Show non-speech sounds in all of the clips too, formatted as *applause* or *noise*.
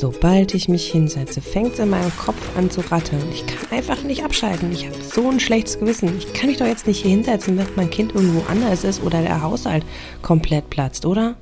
Sobald ich mich hinsetze, fängt es in meinem Kopf an zu rattern. Ich kann einfach nicht abschalten. Ich habe so ein schlechtes Gewissen. Ich kann mich doch jetzt nicht hier hinsetzen, wenn mein Kind irgendwo anders ist oder der Haushalt komplett platzt, oder?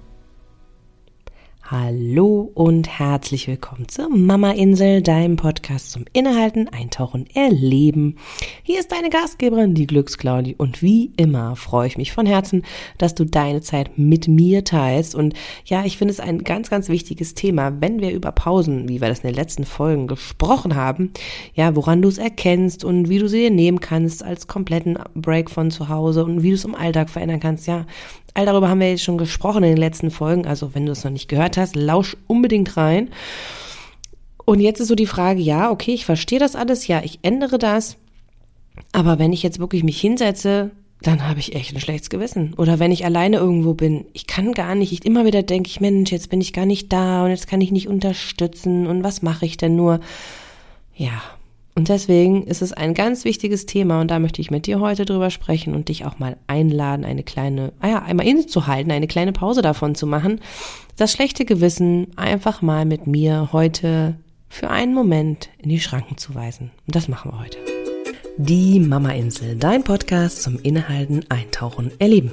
Hallo und herzlich willkommen zur Mama Insel, deinem Podcast zum Innehalten, Eintauchen, Erleben. Hier ist deine Gastgeberin, die Glücksclaudi. Und wie immer freue ich mich von Herzen, dass du deine Zeit mit mir teilst. Und ja, ich finde es ein ganz, ganz wichtiges Thema, wenn wir über Pausen, wie wir das in den letzten Folgen gesprochen haben, ja, woran du es erkennst und wie du sie dir nehmen kannst als kompletten Break von zu Hause und wie du es im Alltag verändern kannst, ja, All darüber haben wir jetzt schon gesprochen in den letzten Folgen. Also wenn du es noch nicht gehört hast, lausch unbedingt rein. Und jetzt ist so die Frage, ja, okay, ich verstehe das alles, ja, ich ändere das. Aber wenn ich jetzt wirklich mich hinsetze, dann habe ich echt ein schlechtes Gewissen. Oder wenn ich alleine irgendwo bin, ich kann gar nicht, ich immer wieder denke ich, Mensch, jetzt bin ich gar nicht da und jetzt kann ich nicht unterstützen und was mache ich denn nur? Ja, und deswegen ist es ein ganz wichtiges Thema und da möchte ich mit dir heute drüber sprechen und dich auch mal einladen, eine kleine, ah ja, einmal innezuhalten, eine kleine Pause davon zu machen. Das schlechte Gewissen einfach mal mit mir heute für einen Moment in die Schranken zu weisen. Und das machen wir heute. Die Mama Insel, dein Podcast zum Innehalten, Eintauchen, Erleben.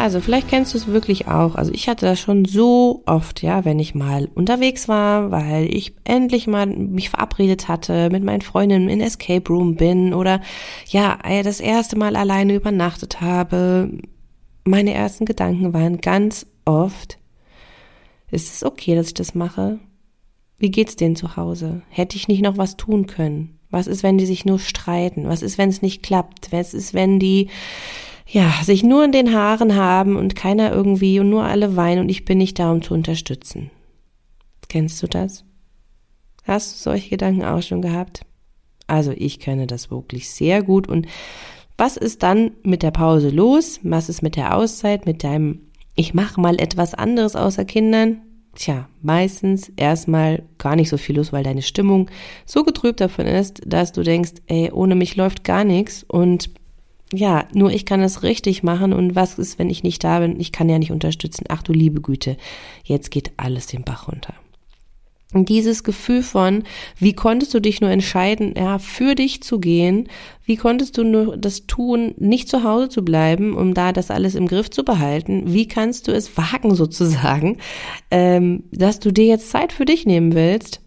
Also vielleicht kennst du es wirklich auch. Also ich hatte das schon so oft, ja, wenn ich mal unterwegs war, weil ich endlich mal mich verabredet hatte, mit meinen Freundinnen in Escape Room bin oder ja, das erste Mal alleine übernachtet habe. Meine ersten Gedanken waren ganz oft, ist es okay, dass ich das mache? Wie geht's denen zu Hause? Hätte ich nicht noch was tun können? Was ist, wenn die sich nur streiten? Was ist, wenn es nicht klappt? Was ist, wenn die ja, sich nur in den Haaren haben und keiner irgendwie und nur alle weinen und ich bin nicht da, um zu unterstützen. Kennst du das? Hast du solche Gedanken auch schon gehabt? Also ich kenne das wirklich sehr gut und was ist dann mit der Pause los? Was ist mit der Auszeit, mit deinem ich mache mal etwas anderes außer Kindern? Tja, meistens erstmal gar nicht so viel los, weil deine Stimmung so getrübt davon ist, dass du denkst, ey, ohne mich läuft gar nichts und ja, nur ich kann es richtig machen und was ist, wenn ich nicht da bin? Ich kann ja nicht unterstützen. Ach du liebe Güte, jetzt geht alles den Bach runter. Und dieses Gefühl von, wie konntest du dich nur entscheiden, ja, für dich zu gehen? Wie konntest du nur das tun, nicht zu Hause zu bleiben, um da das alles im Griff zu behalten? Wie kannst du es wagen *laughs* sozusagen, ähm, dass du dir jetzt Zeit für dich nehmen willst?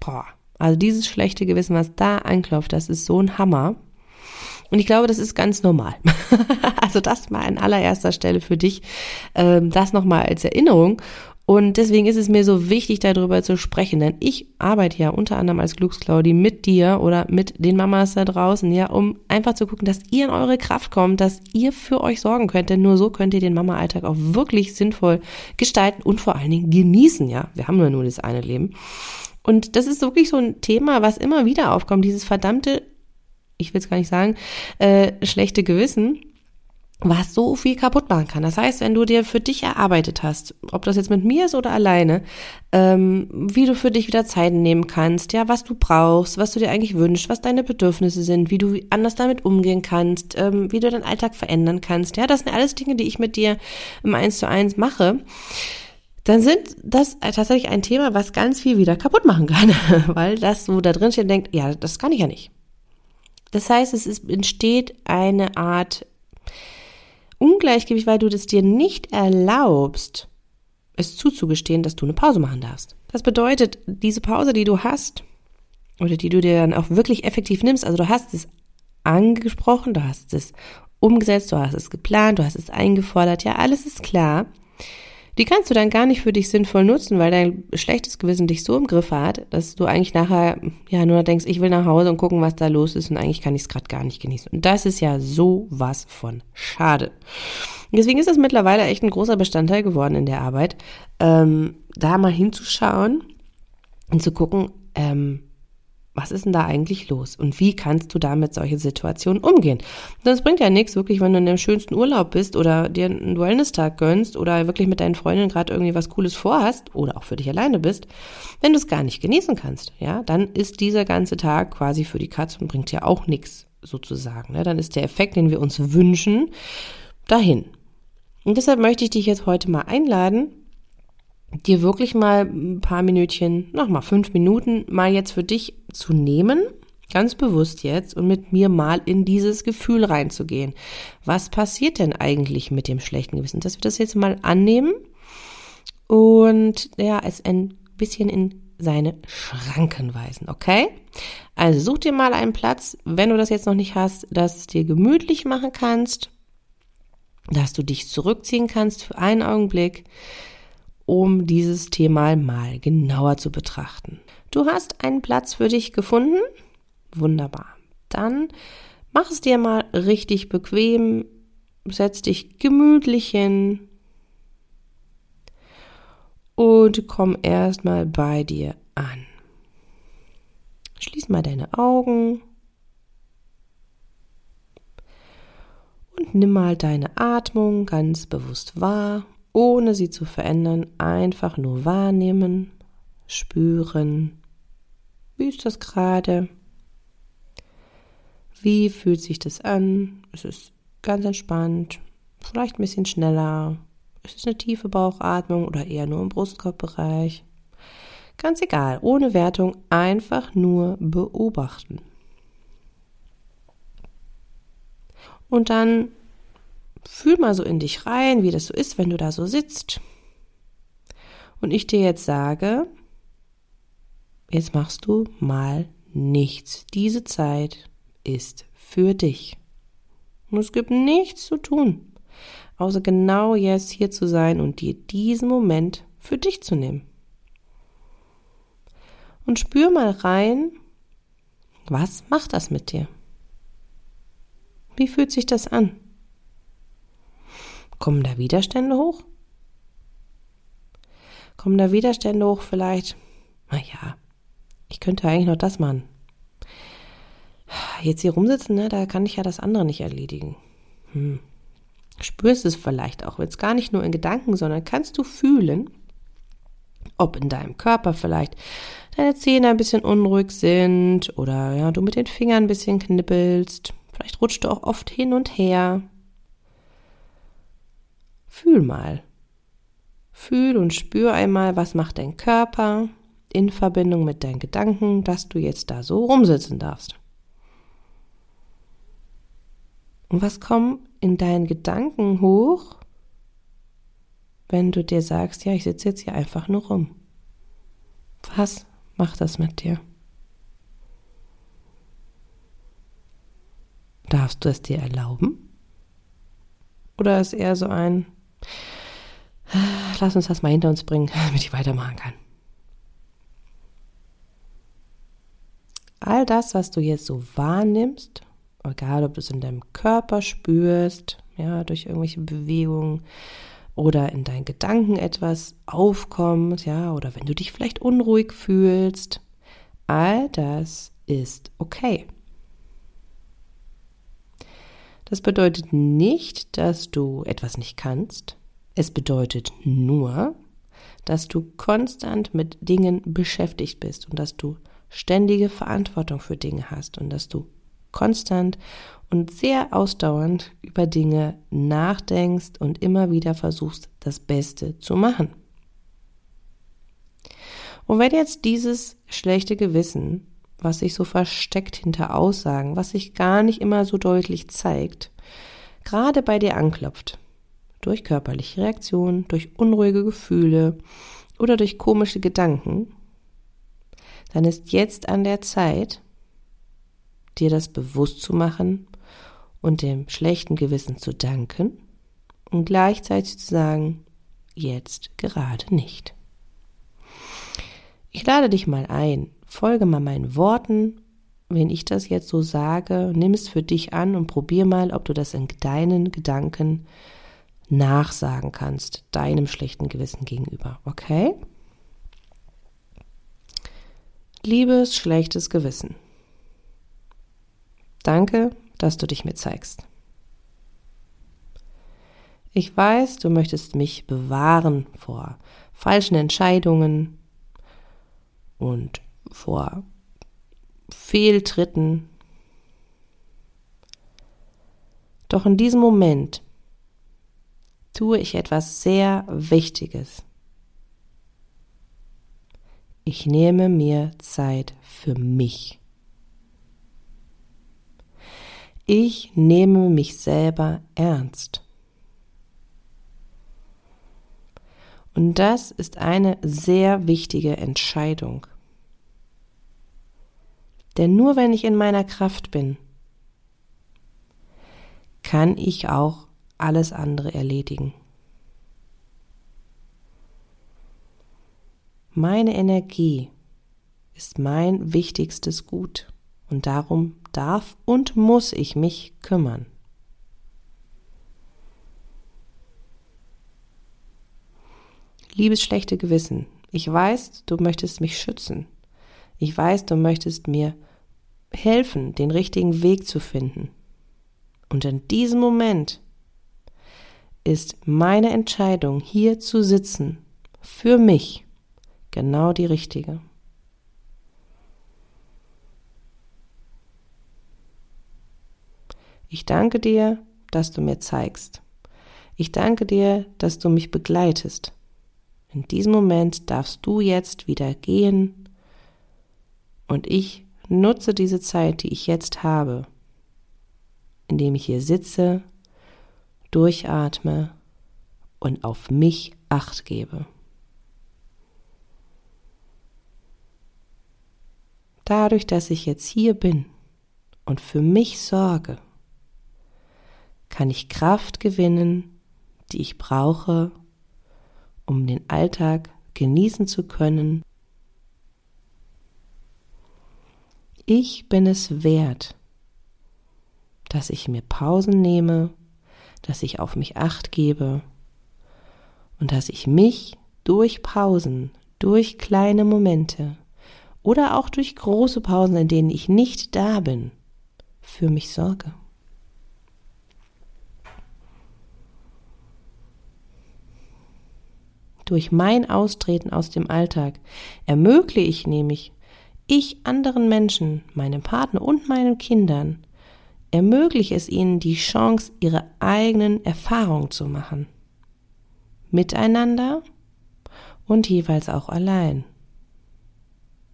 Boah, also dieses schlechte Gewissen, was da anklopft, das ist so ein Hammer. Und ich glaube, das ist ganz normal. *laughs* also das mal an allererster Stelle für dich, ähm, das nochmal als Erinnerung. Und deswegen ist es mir so wichtig, darüber zu sprechen, denn ich arbeite ja unter anderem als Glücksclaudi mit dir oder mit den Mamas da draußen, ja, um einfach zu gucken, dass ihr in eure Kraft kommt, dass ihr für euch sorgen könnt, denn nur so könnt ihr den Mama-Alltag auch wirklich sinnvoll gestalten und vor allen Dingen genießen, ja. Wir haben ja nur das eine Leben. Und das ist wirklich so ein Thema, was immer wieder aufkommt, dieses verdammte ich will es gar nicht sagen, äh, schlechte Gewissen, was so viel kaputt machen kann. Das heißt, wenn du dir für dich erarbeitet hast, ob das jetzt mit mir ist oder alleine, ähm, wie du für dich wieder Zeit nehmen kannst, ja, was du brauchst, was du dir eigentlich wünschst, was deine Bedürfnisse sind, wie du anders damit umgehen kannst, ähm, wie du deinen Alltag verändern kannst, ja, das sind alles Dinge, die ich mit dir im Eins zu eins mache dann sind das tatsächlich ein Thema, was ganz viel wieder kaputt machen kann, *laughs* weil das so da drin steht denkt, ja, das kann ich ja nicht. Das heißt, es ist, entsteht eine Art Ungleichgewicht, weil du das dir nicht erlaubst, es zuzugestehen, dass du eine Pause machen darfst. Das bedeutet, diese Pause, die du hast, oder die du dir dann auch wirklich effektiv nimmst, also du hast es angesprochen, du hast es umgesetzt, du hast es geplant, du hast es eingefordert, ja, alles ist klar. Die kannst du dann gar nicht für dich sinnvoll nutzen, weil dein schlechtes Gewissen dich so im Griff hat, dass du eigentlich nachher ja nur denkst, ich will nach Hause und gucken, was da los ist und eigentlich kann ich es gerade gar nicht genießen. Und das ist ja so was von schade. Deswegen ist das mittlerweile echt ein großer Bestandteil geworden in der Arbeit, ähm, da mal hinzuschauen und zu gucken, ähm, was ist denn da eigentlich los? Und wie kannst du damit solche Situationen umgehen? Das bringt ja nichts, wirklich, wenn du in dem schönsten Urlaub bist oder dir einen Wellness-Tag gönnst oder wirklich mit deinen Freundinnen gerade irgendwie was Cooles vorhast oder auch für dich alleine bist, wenn du es gar nicht genießen kannst, ja, dann ist dieser ganze Tag quasi für die Katze und bringt ja auch nichts sozusagen. Ne? Dann ist der Effekt, den wir uns wünschen, dahin. Und deshalb möchte ich dich jetzt heute mal einladen, dir wirklich mal ein paar Minütchen, noch mal fünf Minuten, mal jetzt für dich zu nehmen, ganz bewusst jetzt und mit mir mal in dieses Gefühl reinzugehen. Was passiert denn eigentlich mit dem schlechten Gewissen? Dass wir das jetzt mal annehmen und ja, es ein bisschen in seine Schranken weisen, okay? Also such dir mal einen Platz, wenn du das jetzt noch nicht hast, dass es dir gemütlich machen kannst, dass du dich zurückziehen kannst für einen Augenblick, um dieses Thema mal genauer zu betrachten. Du hast einen Platz für dich gefunden? Wunderbar. Dann mach es dir mal richtig bequem, setz dich gemütlich hin und komm erstmal bei dir an. Schließ mal deine Augen und nimm mal deine Atmung ganz bewusst wahr ohne sie zu verändern, einfach nur wahrnehmen, spüren. Wie ist das gerade? Wie fühlt sich das an? Es ist ganz entspannt, vielleicht ein bisschen schneller. Ist es eine tiefe Bauchatmung oder eher nur im Brustkorbbereich? Ganz egal, ohne Wertung, einfach nur beobachten. Und dann Fühl mal so in dich rein, wie das so ist, wenn du da so sitzt. Und ich dir jetzt sage, jetzt machst du mal nichts. Diese Zeit ist für dich. Und es gibt nichts zu tun, außer genau jetzt hier zu sein und dir diesen Moment für dich zu nehmen. Und spür mal rein, was macht das mit dir? Wie fühlt sich das an? Kommen da Widerstände hoch? Kommen da Widerstände hoch vielleicht? Naja, ich könnte eigentlich noch das machen. Jetzt hier rumsitzen, ne, da kann ich ja das andere nicht erledigen. Hm. Spürst es vielleicht auch, jetzt gar nicht nur in Gedanken, sondern kannst du fühlen, ob in deinem Körper vielleicht deine Zähne ein bisschen unruhig sind oder ja, du mit den Fingern ein bisschen knippelst. Vielleicht rutscht du auch oft hin und her. Fühl mal. Fühl und spür einmal, was macht dein Körper in Verbindung mit deinen Gedanken, dass du jetzt da so rumsitzen darfst. Und was kommt in deinen Gedanken hoch, wenn du dir sagst, ja, ich sitze jetzt hier einfach nur rum? Was macht das mit dir? Darfst du es dir erlauben? Oder ist eher so ein, Lass uns das mal hinter uns bringen, *laughs* damit ich weitermachen kann. All das, was du jetzt so wahrnimmst, egal ob du es in deinem Körper spürst, ja, durch irgendwelche Bewegungen oder in deinen Gedanken etwas aufkommt, ja, oder wenn du dich vielleicht unruhig fühlst, all das ist okay. Das bedeutet nicht, dass du etwas nicht kannst. Es bedeutet nur, dass du konstant mit Dingen beschäftigt bist und dass du ständige Verantwortung für Dinge hast und dass du konstant und sehr ausdauernd über Dinge nachdenkst und immer wieder versuchst, das Beste zu machen. Und wenn jetzt dieses schlechte Gewissen was sich so versteckt hinter Aussagen, was sich gar nicht immer so deutlich zeigt, gerade bei dir anklopft. Durch körperliche Reaktionen, durch unruhige Gefühle oder durch komische Gedanken, dann ist jetzt an der Zeit, dir das bewusst zu machen und dem schlechten Gewissen zu danken und gleichzeitig zu sagen, jetzt gerade nicht. Ich lade dich mal ein, folge mal meinen Worten. Wenn ich das jetzt so sage, nimm es für dich an und probier mal, ob du das in deinen Gedanken nachsagen kannst, deinem schlechten Gewissen gegenüber. Okay? Liebes schlechtes Gewissen. Danke, dass du dich mir zeigst. Ich weiß, du möchtest mich bewahren vor falschen Entscheidungen und vor Fehltritten. Doch in diesem Moment tue ich etwas sehr Wichtiges. Ich nehme mir Zeit für mich. Ich nehme mich selber ernst. Und das ist eine sehr wichtige Entscheidung. Denn nur wenn ich in meiner Kraft bin, kann ich auch alles andere erledigen. Meine Energie ist mein wichtigstes Gut und darum darf und muss ich mich kümmern. Liebes schlechte Gewissen, ich weiß, du möchtest mich schützen. Ich weiß, du möchtest mir helfen, den richtigen Weg zu finden. Und in diesem Moment ist meine Entscheidung, hier zu sitzen, für mich genau die richtige. Ich danke dir, dass du mir zeigst. Ich danke dir, dass du mich begleitest. In diesem Moment darfst du jetzt wieder gehen und ich nutze diese Zeit, die ich jetzt habe, indem ich hier sitze, durchatme und auf mich acht gebe. Dadurch, dass ich jetzt hier bin und für mich sorge, kann ich Kraft gewinnen, die ich brauche, um den Alltag genießen zu können. Ich bin es wert, dass ich mir Pausen nehme, dass ich auf mich acht gebe und dass ich mich durch Pausen, durch kleine Momente oder auch durch große Pausen, in denen ich nicht da bin, für mich sorge. Durch mein Austreten aus dem Alltag ermögliche ich nämlich ich anderen Menschen, meinem Partner und meinen Kindern, ermögliche es ihnen die Chance, ihre eigenen Erfahrungen zu machen. Miteinander und jeweils auch allein.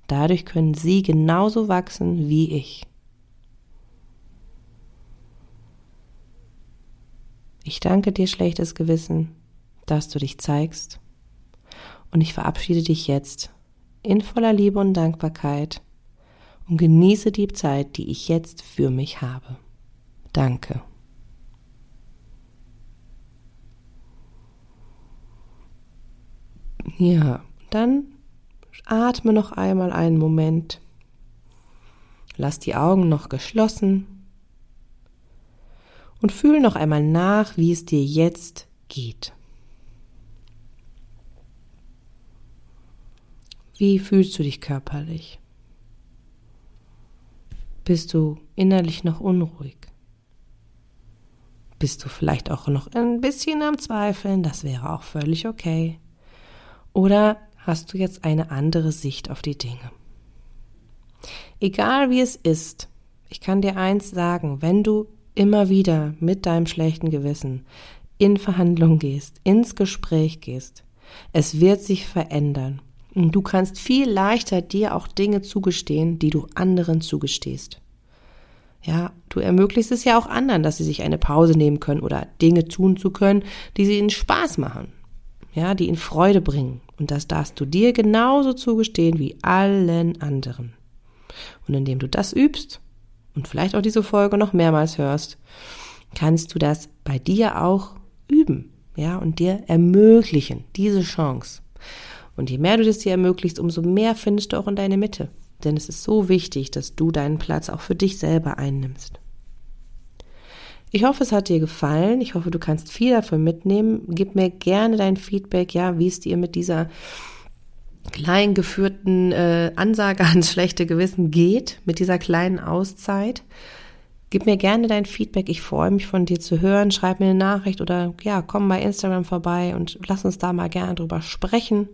Dadurch können sie genauso wachsen wie ich. Ich danke dir, schlechtes Gewissen, dass du dich zeigst. Und ich verabschiede dich jetzt in voller Liebe und Dankbarkeit und genieße die Zeit, die ich jetzt für mich habe. Danke. Ja, dann Atme noch einmal einen Moment. Lass die Augen noch geschlossen und fühl noch einmal nach, wie es dir jetzt geht. Wie fühlst du dich körperlich? Bist du innerlich noch unruhig? Bist du vielleicht auch noch ein bisschen am Zweifeln? Das wäre auch völlig okay. Oder hast du jetzt eine andere Sicht auf die Dinge. Egal wie es ist, ich kann dir eins sagen, wenn du immer wieder mit deinem schlechten Gewissen in Verhandlung gehst, ins Gespräch gehst, es wird sich verändern. Und du kannst viel leichter dir auch Dinge zugestehen, die du anderen zugestehst. Ja, du ermöglichst es ja auch anderen, dass sie sich eine Pause nehmen können oder Dinge tun zu können, die sie ihnen Spaß machen ja, die ihnen Freude bringen. Und das darfst du dir genauso zugestehen wie allen anderen. Und indem du das übst und vielleicht auch diese Folge noch mehrmals hörst, kannst du das bei dir auch üben, ja, und dir ermöglichen, diese Chance. Und je mehr du das dir ermöglicht, umso mehr findest du auch in deine Mitte. Denn es ist so wichtig, dass du deinen Platz auch für dich selber einnimmst. Ich hoffe, es hat dir gefallen. Ich hoffe, du kannst viel davon mitnehmen. Gib mir gerne dein Feedback, ja, wie es dir mit dieser klein geführten äh, Ansage ans schlechte Gewissen geht, mit dieser kleinen Auszeit. Gib mir gerne dein Feedback. Ich freue mich von dir zu hören. Schreib mir eine Nachricht oder ja, komm bei Instagram vorbei und lass uns da mal gerne drüber sprechen.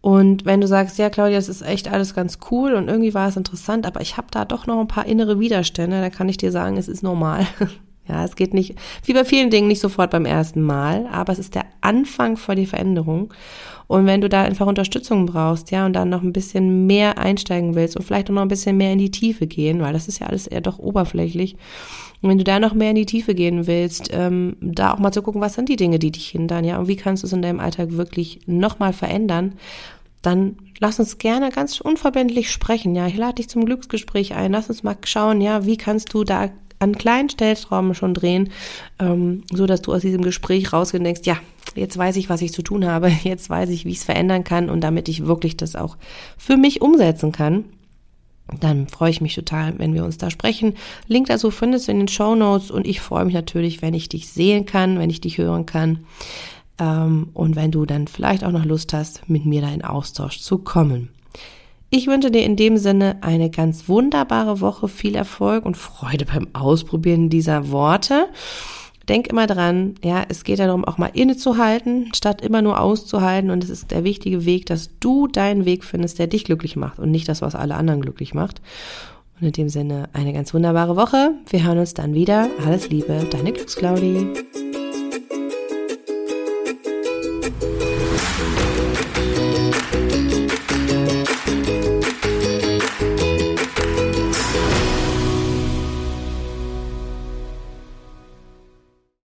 Und wenn du sagst, ja, Claudia, das ist echt alles ganz cool und irgendwie war es interessant, aber ich habe da doch noch ein paar innere Widerstände, dann kann ich dir sagen, es ist normal. *laughs* Ja, es geht nicht, wie bei vielen Dingen, nicht sofort beim ersten Mal, aber es ist der Anfang vor die Veränderung. Und wenn du da einfach Unterstützung brauchst, ja, und dann noch ein bisschen mehr einsteigen willst und vielleicht auch noch ein bisschen mehr in die Tiefe gehen, weil das ist ja alles eher doch oberflächlich. Und wenn du da noch mehr in die Tiefe gehen willst, ähm, da auch mal zu gucken, was sind die Dinge, die dich hindern, ja, und wie kannst du es in deinem Alltag wirklich nochmal verändern, dann lass uns gerne ganz unverbindlich sprechen. Ja, ich lade dich zum Glücksgespräch ein. Lass uns mal schauen, ja, wie kannst du da an kleinen Stellschrauben schon drehen, ähm, so dass du aus diesem Gespräch rausgehst und denkst, ja, jetzt weiß ich, was ich zu tun habe, *laughs* jetzt weiß ich, wie ich es verändern kann und damit ich wirklich das auch für mich umsetzen kann. Dann freue ich mich total, wenn wir uns da sprechen. Link dazu findest du in den Show Notes und ich freue mich natürlich, wenn ich dich sehen kann, wenn ich dich hören kann. Ähm, und wenn du dann vielleicht auch noch Lust hast, mit mir da in Austausch zu kommen. Ich wünsche dir in dem Sinne eine ganz wunderbare Woche, viel Erfolg und Freude beim Ausprobieren dieser Worte. Denk immer dran, ja, es geht darum, auch mal innezuhalten, statt immer nur auszuhalten. Und es ist der wichtige Weg, dass du deinen Weg findest, der dich glücklich macht und nicht das, was alle anderen glücklich macht. Und in dem Sinne eine ganz wunderbare Woche. Wir hören uns dann wieder. Alles Liebe, deine Glücksclaudi.